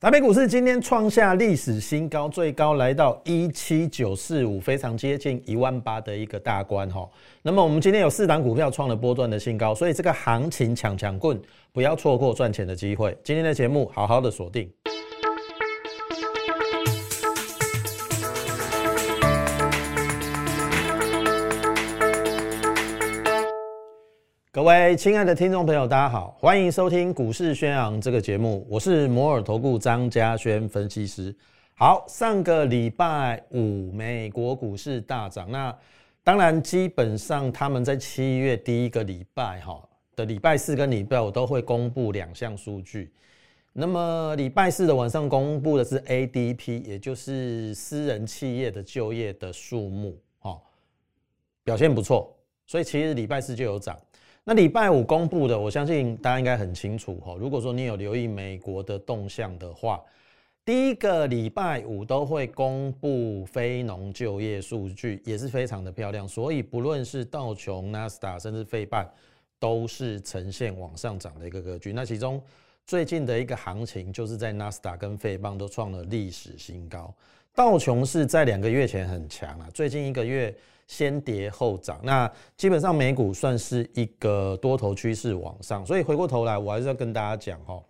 台北股市今天创下历史新高，最高来到一七九四五，非常接近一万八的一个大关哈。那么我们今天有四档股票创了波段的新高，所以这个行情抢抢棍，不要错过赚钱的机会。今天的节目好好的锁定。各位亲爱的听众朋友，大家好，欢迎收听股市宣扬这个节目，我是摩尔投顾张家轩分析师。好，上个礼拜五美国股市大涨，那当然基本上他们在七月第一个礼拜哈的礼拜四跟礼拜五都会公布两项数据。那么礼拜四的晚上公布的是 ADP，也就是私人企业的就业的数目，哈，表现不错，所以其实礼拜四就有涨。那礼拜五公布的，我相信大家应该很清楚哈。如果说你有留意美国的动向的话，第一个礼拜五都会公布非农就业数据，也是非常的漂亮。所以不论是道琼、纳斯达甚至费半，都是呈现往上涨的一个格局。那其中最近的一个行情，就是在纳斯达跟费棒都创了历史新高。道琼是在两个月前很强啊，最近一个月。先跌后涨，那基本上美股算是一个多头趋势往上，所以回过头来，我还是要跟大家讲哦，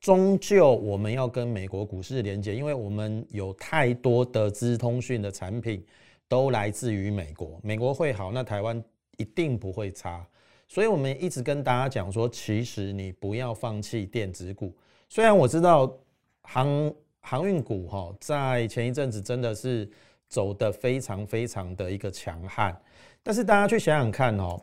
终究我们要跟美国股市连接，因为我们有太多的资通讯的产品都来自于美国，美国会好，那台湾一定不会差，所以我们一直跟大家讲说，其实你不要放弃电子股，虽然我知道航航运股哈，在前一阵子真的是。走的非常非常的一个强悍，但是大家去想想看哦，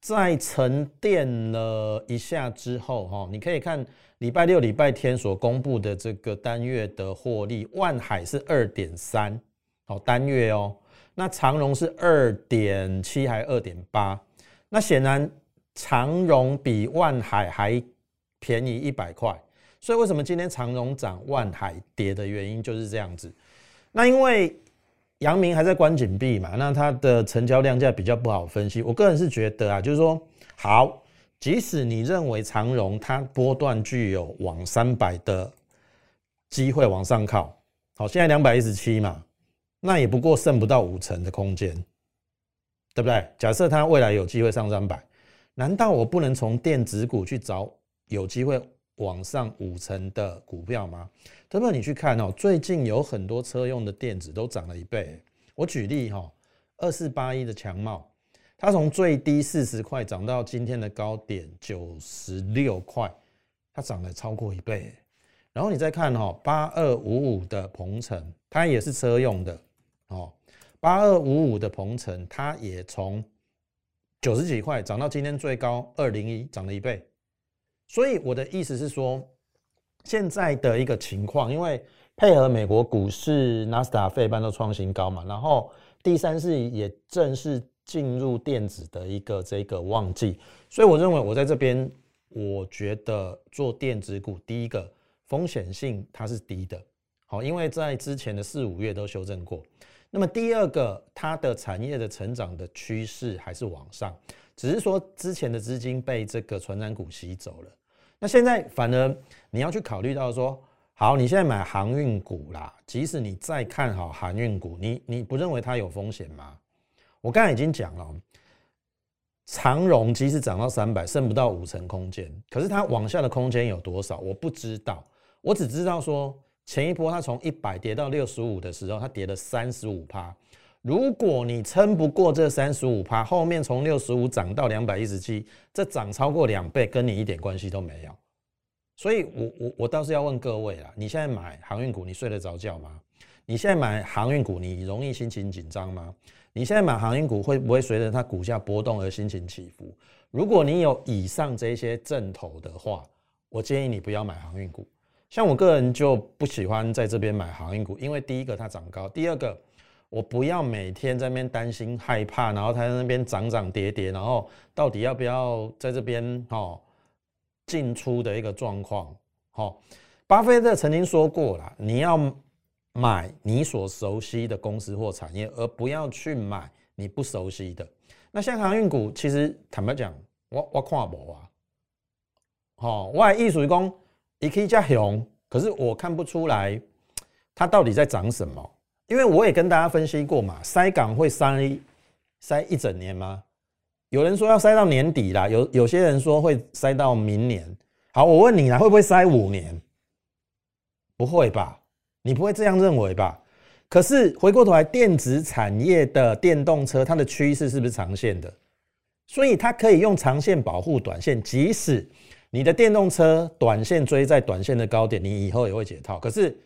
在沉淀了一下之后哈，你可以看礼拜六、礼拜天所公布的这个单月的获利，万海是二点三，好单月哦，那长荣是二点七还二点八，那显然长荣比万海还便宜一百块，所以为什么今天长荣涨，万海跌的原因就是这样子，那因为。阳明还在关紧闭嘛？那它的成交量价比较不好分析。我个人是觉得啊，就是说，好，即使你认为长荣它波段具有往三百的机会往上靠，好，现在两百一十七嘛，那也不过剩不到五成的空间，对不对？假设它未来有机会上三百，难道我不能从电子股去找有机会往上五成的股票吗？特别你去看哦，最近有很多车用的电子都涨了一倍。我举例哈，二四八一的强茂，它从最低四十块涨到今天的高点九十六块，它涨了超过一倍。然后你再看哈，八二五五的鹏程，它也是车用的哦，八二五五的鹏程，它也从九十几块涨到今天最高二零一，涨了一倍。所以我的意思是说。现在的一个情况，因为配合美国股市纳斯达费半都创新高嘛，然后第三是也正式进入电子的一个这个旺季，所以我认为我在这边，我觉得做电子股，第一个风险性它是低的，好，因为在之前的四五月都修正过，那么第二个它的产业的成长的趋势还是往上，只是说之前的资金被这个传染股吸走了。那现在反而你要去考虑到说，好，你现在买航运股啦，即使你再看好航运股，你你不认为它有风险吗？我刚才已经讲了，长荣即使涨到三百，剩不到五成空间，可是它往下的空间有多少？我不知道，我只知道说前一波它从一百跌到六十五的时候，它跌了三十五趴。如果你撑不过这三十五趴，后面从六十五涨到两百一十七，这涨超过两倍，跟你一点关系都没有。所以，我我我倒是要问各位啦，你现在买航运股，你睡得着觉吗？你现在买航运股，你容易心情紧张吗？你现在买航运股会不会随着它股价波动而心情起伏？如果你有以上这些阵头的话，我建议你不要买航运股。像我个人就不喜欢在这边买航运股，因为第一个它涨高，第二个。我不要每天在那边担心害怕，然后他在那边涨涨跌跌，然后到底要不要在这边哦进出的一个状况。好，巴菲特曾经说过了，你要买你所熟悉的公司或产业，而不要去买你不熟悉的。那像航运股，其实坦白讲，我我看无啊。好，我艺术工，一可以加熊，可是我看不出来它到底在涨什么，因为我也跟大家分析过嘛，塞港会塞塞一整年吗？有人说要塞到年底啦，有有些人说会塞到明年。好，我问你啦，会不会塞五年？不会吧？你不会这样认为吧？可是回过头来，电子产业的电动车，它的趋势是不是长线的？所以它可以用长线保护短线，即使你的电动车短线追在短线的高点，你以后也会解套。可是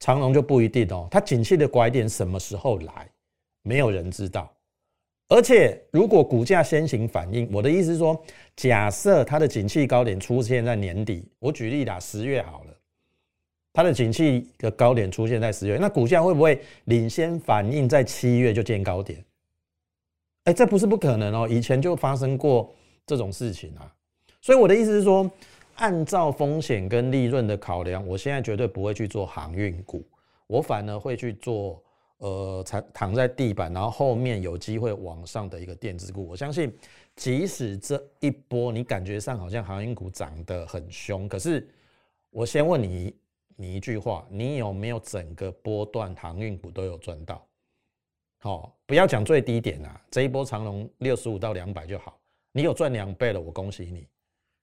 长龙就不一定哦，它景气的拐点什么时候来，没有人知道。而且如果股价先行反应，我的意思是说，假设它的景气高点出现在年底，我举例打十月好了。它的景气的高点出现在十月，那股价会不会领先反应在七月就见高点？哎，这不是不可能哦，以前就发生过这种事情啊。所以我的意思是说，按照风险跟利润的考量，我现在绝对不会去做航运股，我反而会去做呃，躺躺在地板，然后后面有机会往上的一个电子股。我相信，即使这一波你感觉上好像航运股涨得很凶，可是我先问你。你一句话，你有没有整个波段航运股都有赚到？好，不要讲最低点啊，这一波长龙六十五到两百就好，你有赚两倍了，我恭喜你。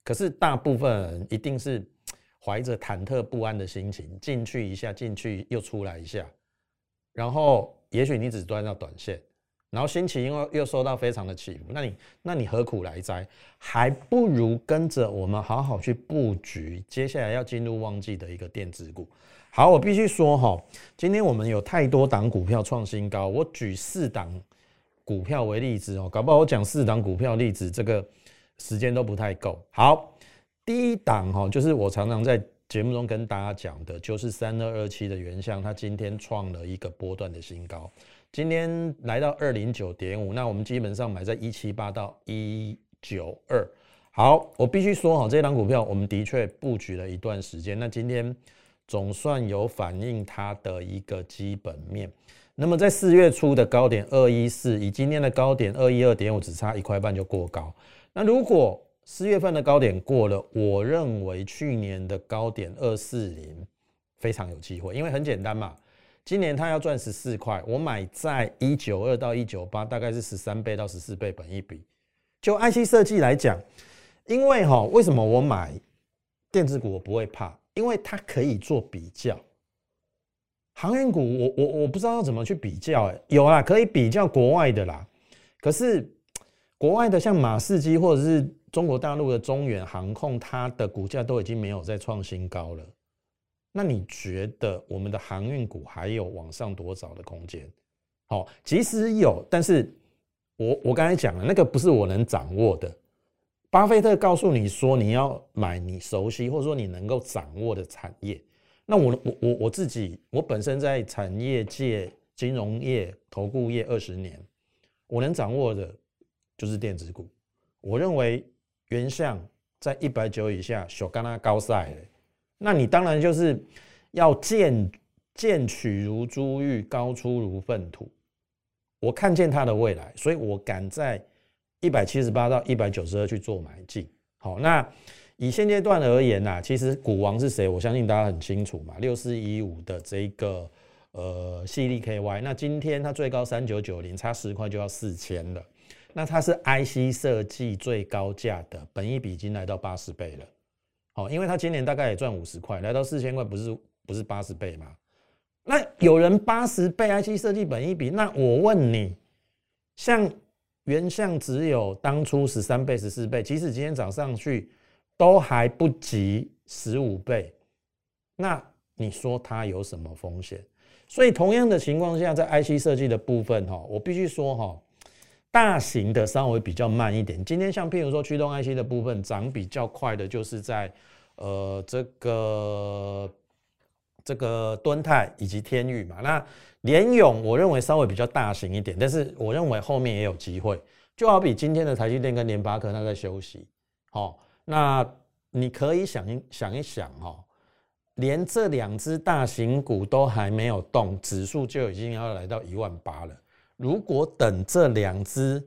可是大部分人一定是 怀着忐忑不安的心情进去一下，进去又出来一下，然后也许你只赚到短线。然后心情因为又受到非常的起伏，那你那你何苦来哉？还不如跟着我们好好去布局接下来要进入旺季的一个电子股。好，我必须说哈，今天我们有太多档股票创新高，我举四档股票为例子哦，搞不好我讲四档股票例子，这个时间都不太够。好，第一档哈，就是我常常在节目中跟大家讲的，就是三二二七的原相，它今天创了一个波段的新高。今天来到二零九点五，那我们基本上买在一七八到一九二。好，我必须说哈，这档股票我们的确布局了一段时间，那今天总算有反映它的一个基本面。那么在四月初的高点二一四，以今天的高点二一二点五，只差一块半就过高。那如果四月份的高点过了，我认为去年的高点二四零非常有机会，因为很简单嘛。今年它要赚十四块，我买在一九二到一九八，大概是十三倍到十四倍本一比。就 IC 设计来讲，因为哈，为什么我买电子股我不会怕？因为它可以做比较。航运股我我我不知道要怎么去比较，哎，有啊，可以比较国外的啦。可是国外的像马士基或者是中国大陆的中远航空，它的股价都已经没有再创新高了。那你觉得我们的航运股还有往上多少的空间？好，即使有，但是我我刚才讲了，那个不是我能掌握的。巴菲特告诉你说，你要买你熟悉或者说你能够掌握的产业。那我我我我自己，我本身在产业界、金融业、投顾业二十年，我能掌握的就是电子股。我认为原相在一百九以下，小干拉高赛那你当然就是要见见取如珠玉，高出如粪土。我看见它的未来，所以我敢在一百七十八到一百九十二去做买进。好，那以现阶段而言呐，其实股王是谁？我相信大家很清楚嘛，六四一五的这个呃细粒 KY。那今天它最高三九九零，差十块就要四千了。那它是 IC 设计最高价的，本一比已经来到八十倍了。哦，因为他今年大概也赚五十块，来到四千块，不是不是八十倍吗？那有人八十倍 IC 设计本一比，那我问你，像原相只有当初十三倍、十四倍，即使今天涨上去，都还不及十五倍，那你说它有什么风险？所以同样的情况下，在 IC 设计的部分，哈，我必须说，哈。大型的稍微比较慢一点。今天像譬如说驱动 IC 的部分涨比较快的，就是在呃这个这个敦泰以及天宇嘛。那联勇我认为稍微比较大型一点，但是我认为后面也有机会。就好比今天的台积电跟联发科，它在休息。好，那你可以想一想一想哦，连这两只大型股都还没有动，指数就已经要来到一万八了。如果等这两只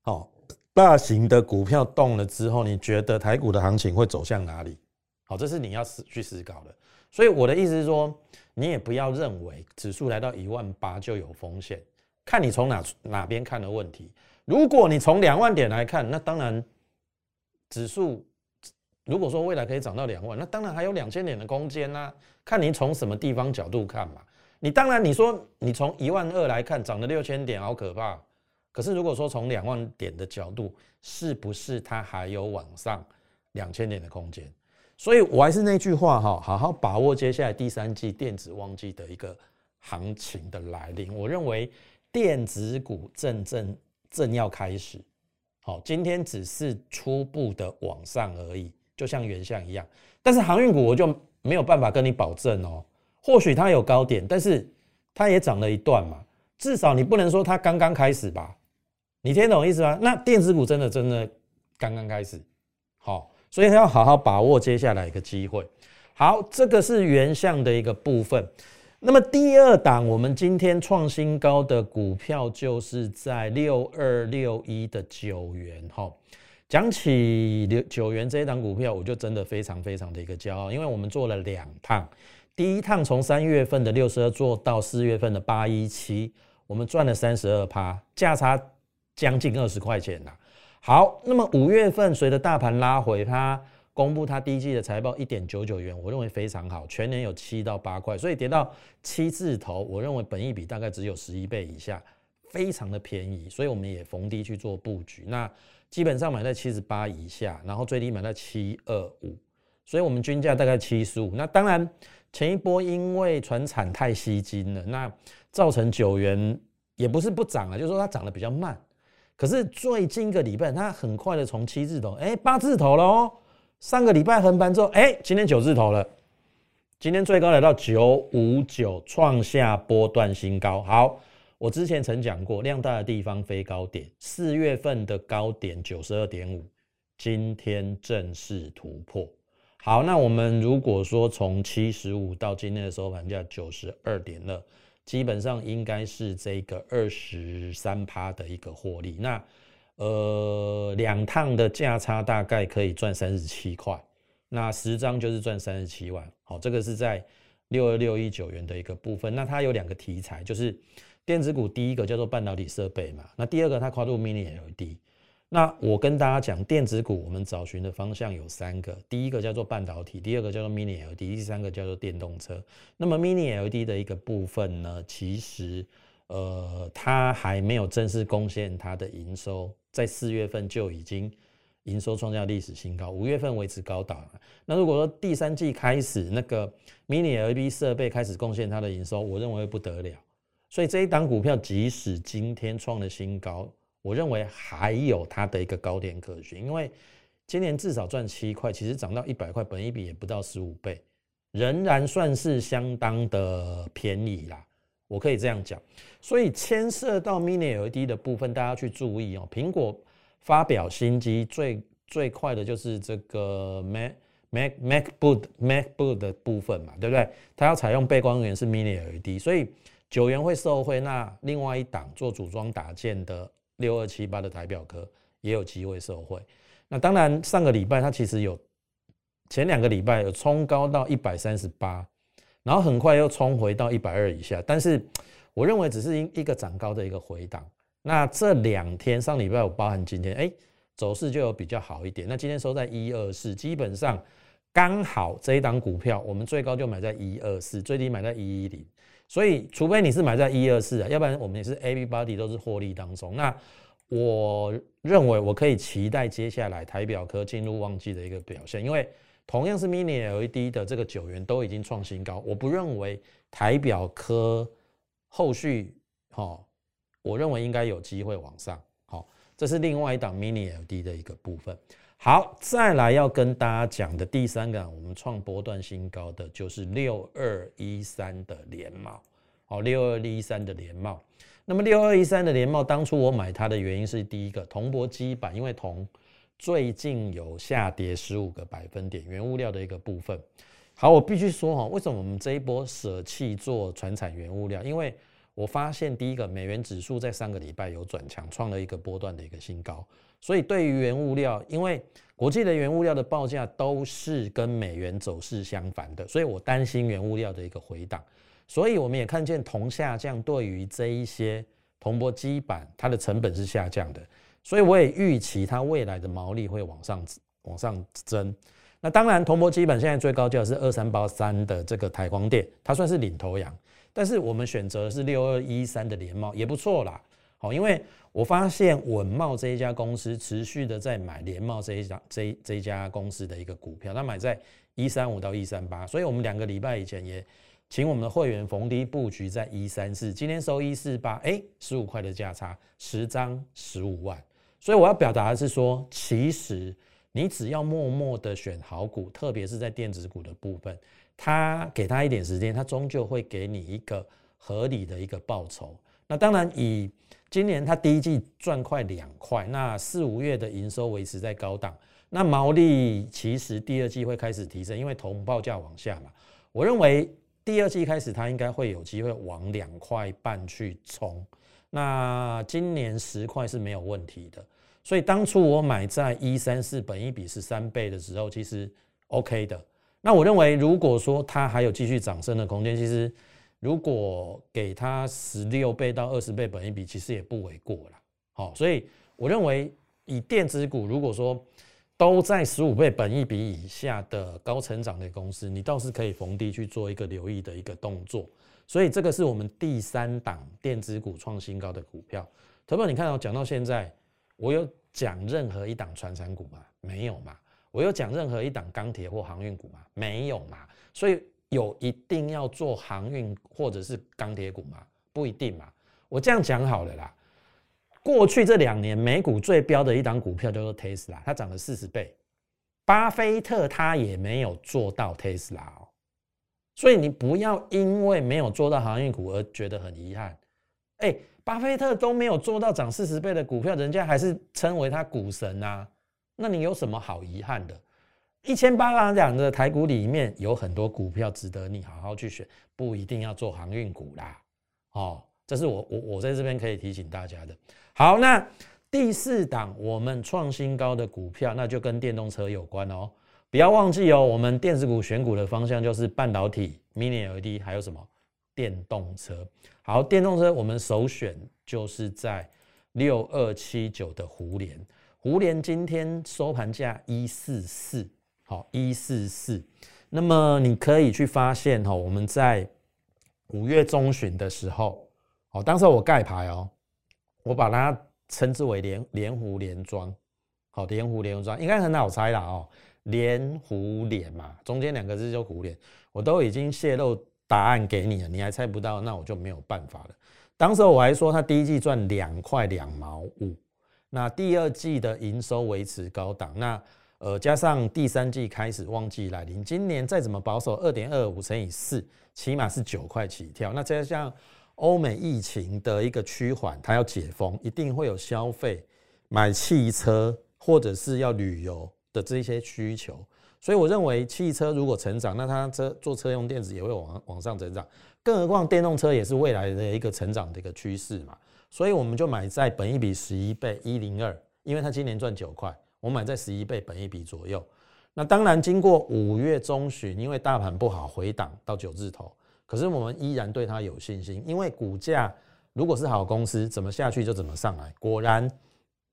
好大型的股票动了之后，你觉得台股的行情会走向哪里？好，这是你要思去思考的。所以我的意思是说，你也不要认为指数来到一万八就有风险，看你从哪哪边看的问题。如果你从两万点来看，那当然指数如果说未来可以涨到两万，那当然还有两千点的空间呐。看你从什么地方角度看嘛。你当然你说你从一万二来看涨了六千点，好可怕。可是如果说从两万点的角度，是不是它还有往上两千点的空间？所以我还是那句话哈，好好把握接下来第三季电子旺季的一个行情的来临。我认为电子股正正正要开始，好，今天只是初步的往上而已，就像原相一样。但是航运股我就没有办法跟你保证哦，或许它有高点，但是它也涨了一段嘛，至少你不能说它刚刚开始吧？你听懂意思吗？那电子股真的真的刚刚开始，好。所以要好好把握接下来一个机会。好，这个是原相的一个部分。那么第二档，我们今天创新高的股票就是在六二六一的九元。哈，讲起六九元这一档股票，我就真的非常非常的一个骄傲，因为我们做了两趟。第一趟从三月份的六十二做到四月份的八一七，我们赚了三十二趴，价差将近二十块钱呐。好，那么五月份随着大盘拉回，它公布它第一季的财报一点九九元，我认为非常好，全年有七到八块，所以跌到七字头，我认为本益比大概只有十一倍以下，非常的便宜，所以我们也逢低去做布局。那基本上买在七十八以下，然后最低买在七二五，所以我们均价大概七十五。那当然前一波因为船产太吸金了，那造成九元也不是不涨了，就是说它涨得比较慢。可是最近一个礼拜，它很快的从七字头，哎，八字头了哦。上个礼拜横盘之后，哎，今天九字头了。今天最高来到九五九，创下波段新高。好，我之前曾讲过，量大的地方飞高点。四月份的高点九十二点五，今天正式突破。好，那我们如果说从七十五到今天的收盘价九十二点二。基本上应该是这个二十三趴的一个获利，那呃两趟的价差大概可以赚三十七块，那十张就是赚三十七万。好，这个是在六二六一九元的一个部分。那它有两个题材，就是电子股，第一个叫做半导体设备嘛，那第二个它跨度 Mini LED。那我跟大家讲，电子股我们找寻的方向有三个，第一个叫做半导体，第二个叫做 Mini LED，第三个叫做电动车。那么 Mini LED 的一个部分呢，其实呃它还没有正式贡献它的营收，在四月份就已经营收创下历史新高，五月份维持高档。那如果说第三季开始那个 Mini LED 设备开始贡献它的营收，我认为不得了。所以这一档股票即使今天创了新高。我认为还有它的一个高点可循，因为今年至少赚七块，其实涨到一百块，本一比也不到十五倍，仍然算是相当的便宜啦。我可以这样讲，所以牵涉到 Mini LED 的部分，大家去注意哦。苹果发表新机最最快的就是这个 Mac Mac MacBook MacBook 的部分嘛，对不对？它要采用背光源是 Mini LED，所以九元会受惠。那另外一档做组装打件的。六二七八的台表科也有机会受惠。那当然，上个礼拜它其实有前两个礼拜有冲高到一百三十八，然后很快又冲回到一百二以下。但是我认为只是一一个涨高的一个回档。那这两天上礼拜有包含今天，哎，走势就有比较好一点。那今天收在一二四，基本上刚好这一档股票，我们最高就买在一二四，最低买在一一零。所以，除非你是买在一二四啊，要不然我们也是 everybody 都是获利当中。那我认为我可以期待接下来台表科进入旺季的一个表现，因为同样是 Mini LED 的这个九元都已经创新高，我不认为台表科后续哈，我认为应该有机会往上。这是另外一档 Mini LD 的一个部分。好，再来要跟大家讲的第三个，我们创波段新高的就是六二一三的联茂。好，六二一三的联茂。那么六二一三的联茂，当初我买它的原因是第一个铜箔基板，因为铜最近有下跌十五个百分点，原物料的一个部分。好，我必须说哈，为什么我们这一波舍弃做船产原物料？因为我发现第一个美元指数在三个礼拜有转强，创了一个波段的一个新高。所以对于原物料，因为国际的原物料的报价都是跟美元走势相反的，所以我担心原物料的一个回档。所以我们也看见铜下降，对于这一些铜箔基板，它的成本是下降的。所以我也预期它未来的毛利会往上往上增。那当然，铜箔基板现在最高价是二三八三的这个台光电，它算是领头羊。但是我们选择是六二一三的联茂也不错啦。好，因为我发现稳茂这一家公司持续的在买联茂这一家这这一家公司的一个股票，它买在一三五到一三八，所以我们两个礼拜以前也请我们的会员逢低布局在一三四，今天收一四八，哎，十五块的价差，十张十五万。所以我要表达的是说，其实你只要默默的选好股，特别是在电子股的部分。他给他一点时间，他终究会给你一个合理的一个报酬。那当然，以今年他第一季赚快两块，那四五月的营收维持在高档，那毛利其实第二季会开始提升，因为铜报价往下嘛。我认为第二季开始，它应该会有机会往两块半去冲。那今年十块是没有问题的，所以当初我买在一三四，本一比是三倍的时候，其实 OK 的。那我认为，如果说它还有继续涨升的空间，其实如果给它十六倍到二十倍本一比，其实也不为过了。好，所以我认为以电子股，如果说都在十五倍本一比以下的高成长的公司，你倒是可以逢低去做一个留意的一个动作。所以这个是我们第三档电子股创新高的股票。投票，你看到讲到现在，我有讲任何一档传产股吗？没有嘛。我有讲任何一档钢铁或航运股吗？没有嘛，所以有一定要做航运或者是钢铁股吗？不一定嘛。我这样讲好了啦。过去这两年美股最标的一档股票叫做 Tesla，它涨了四十倍。巴菲特他也没有做到 Tesla 哦，所以你不要因为没有做到航运股而觉得很遗憾。哎，巴菲特都没有做到涨四十倍的股票，人家还是称为他股神啊。那你有什么好遗憾的？一千八百两的台股里面有很多股票值得你好好去选，不一定要做航运股啦。哦，这是我我我在这边可以提醒大家的。好，那第四档我们创新高的股票，那就跟电动车有关哦。不要忘记哦，我们电子股选股的方向就是半导体、Mini LED，还有什么电动车。好，电动车我们首选就是在六二七九的湖联。胡联今天收盘价一四四，好一四四。那么你可以去发现哈，我们在五月中旬的时候，哦，当时我盖牌哦，我把它称之为连连湖连庄，好连湖连庄应该很好猜啦哦，连湖连嘛，中间两个字就湖连，我都已经泄露答案给你了，你还猜不到，那我就没有办法了。当时我还说他第一季赚两块两毛五。那第二季的营收维持高档，那呃加上第三季开始旺季来临，今年再怎么保守，二点二五乘以四，起码是九块起跳。那加上欧美疫情的一个趋缓，它要解封，一定会有消费、买汽车或者是要旅游的这些需求。所以我认为汽车如果成长，那它车做车用电子也会往往上成长，更何况电动车也是未来的一个成长的一个趋势嘛。所以我们就买在本一比十一倍一零二，因为它今年赚九块，我买在十一倍本一比左右。那当然经过五月中旬，因为大盘不好回档到九字头，可是我们依然对它有信心，因为股价如果是好公司，怎么下去就怎么上来。果然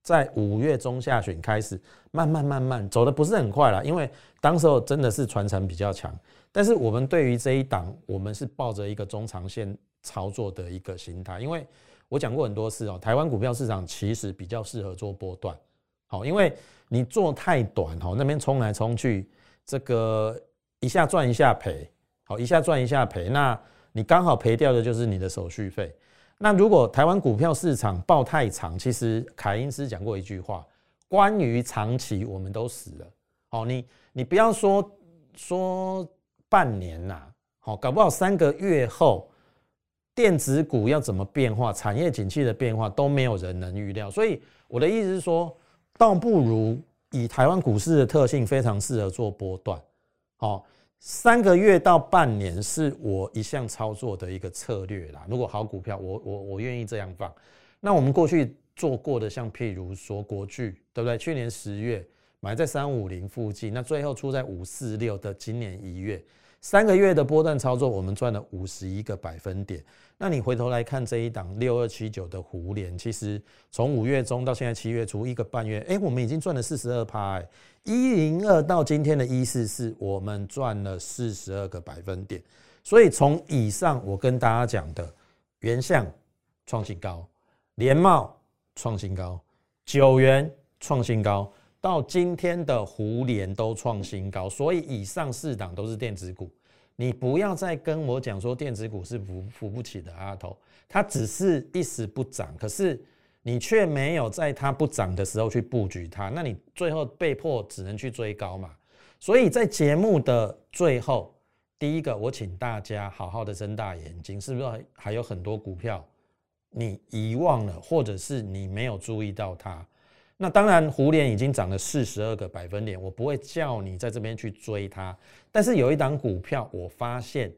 在五月中下旬开始慢慢慢慢走的不是很快了，因为当时候真的是传承比较强。但是我们对于这一档，我们是抱着一个中长线操作的一个心态，因为。我讲过很多次哦，台湾股票市场其实比较适合做波段，好，因为你做太短哦，那边冲来冲去，这个一下赚一下赔，好，一下赚一下赔，那你刚好赔掉的就是你的手续费。那如果台湾股票市场抱太长，其实凯因斯讲过一句话，关于长期我们都死了，好，你你不要说说半年呐，好，搞不好三个月后。电子股要怎么变化？产业景气的变化都没有人能预料，所以我的意思是说，倒不如以台湾股市的特性，非常适合做波段。好，三个月到半年是我一项操作的一个策略啦。如果好股票，我我我愿意这样放。那我们过去做过的，像譬如说国巨，对不对？去年十月买在三五零附近，那最后出在五四六的今年一月。三个月的波段操作，我们赚了五十一个百分点。那你回头来看这一档六二七九的胡联，其实从五月中到现在七月初一个半月，哎，我们已经赚了四十二趴。一零二到今天的一四四，我们赚了四十二个百分点。所以从以上我跟大家讲的，原相创新高，联茂创新高，九元创新高。到今天的胡联都创新高，所以以上四档都是电子股。你不要再跟我讲说电子股是扶扶不起的阿头，它只是一时不涨，可是你却没有在它不涨的时候去布局它，那你最后被迫只能去追高嘛。所以在节目的最后，第一个我请大家好好的睁大眼睛，是不是还有很多股票你遗忘了，或者是你没有注意到它？那当然，胡联已经涨了四十二个百分点，我不会叫你在这边去追它。但是有一档股票，我发现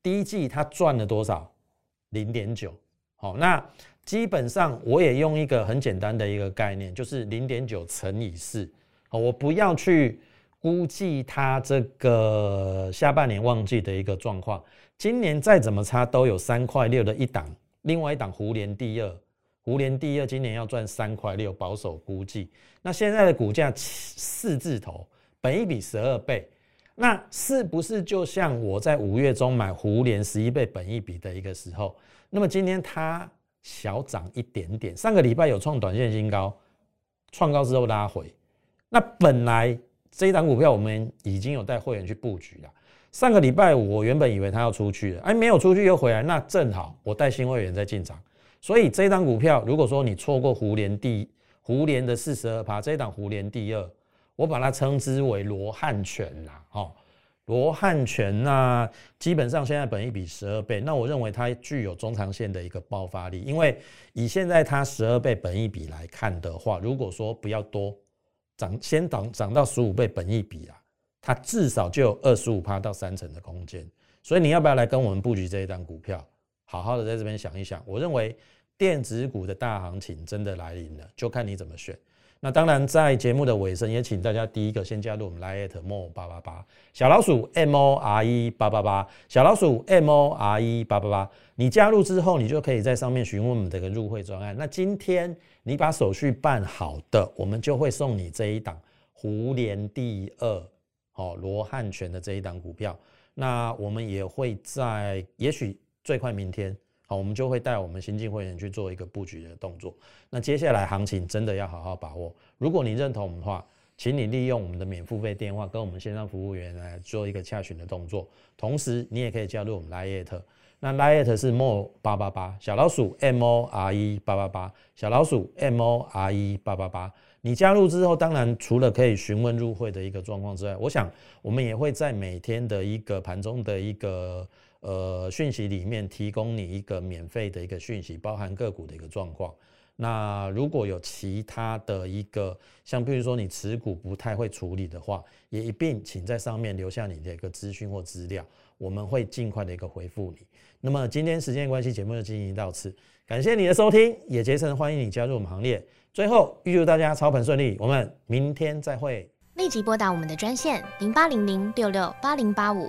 第一季它赚了多少？零点九。好，那基本上我也用一个很简单的一个概念，就是零点九乘以四。好，我不要去估计它这个下半年旺季的一个状况。今年再怎么差，都有三块六的一档，另外一档胡联第二。胡联第二今年要赚三块六，保守估计。那现在的股价四字头，本一比十二倍，那是不是就像我在五月中买胡联十一倍本一比的一个时候？那么今天它小涨一点点，上个礼拜有创短线新高，创高之后拉回。那本来这一档股票我们已经有带会员去布局了。上个礼拜五我原本以为它要出去了，哎，没有出去又回来，那正好我带新会员在进场。所以这档股票，如果说你错过胡联第胡联的四十二趴，这档胡联第二，我把它称之为罗汉拳啦，哦，罗汉拳那基本上现在本一比十二倍，那我认为它具有中长线的一个爆发力，因为以现在它十二倍本一比来看的话，如果说不要多涨，先涨涨到十五倍本一比啊，它至少就有二十五趴到三成的空间，所以你要不要来跟我们布局这一档股票？好好的在这边想一想，我认为电子股的大行情真的来临了，就看你怎么选。那当然，在节目的尾声，也请大家第一个先加入我们 Line More 八八八小老鼠 M O R E 八八八小老鼠 M O R E 八八八。你加入之后，你就可以在上面询问我们这个入会专案。那今天你把手续办好的，我们就会送你这一档胡联第二哦罗汉拳的这一档股票。那我们也会在也许。最快明天，好，我们就会带我们新进会员去做一个布局的动作。那接下来行情真的要好好把握。如果你认同我们的话，请你利用我们的免付费电话跟我们线上服务员来做一个洽询的动作。同时，你也可以加入我们 Lite，那 Lite 是 mo 八八八小老鼠 M O R E 八八八小老鼠 M O R E 八八八。你加入之后，当然除了可以询问入会的一个状况之外，我想我们也会在每天的一个盘中的一个。呃，讯息里面提供你一个免费的一个讯息，包含个股的一个状况。那如果有其他的一个，像比如说你持股不太会处理的话，也一并请在上面留下你的一个资讯或资料，我们会尽快的一个回复你。那么今天时间关系，节目就进行到此，感谢你的收听，也竭诚欢迎你加入我们行列。最后预祝大家操盘顺利，我们明天再会。立即拨打我们的专线零八零零六六八零八五。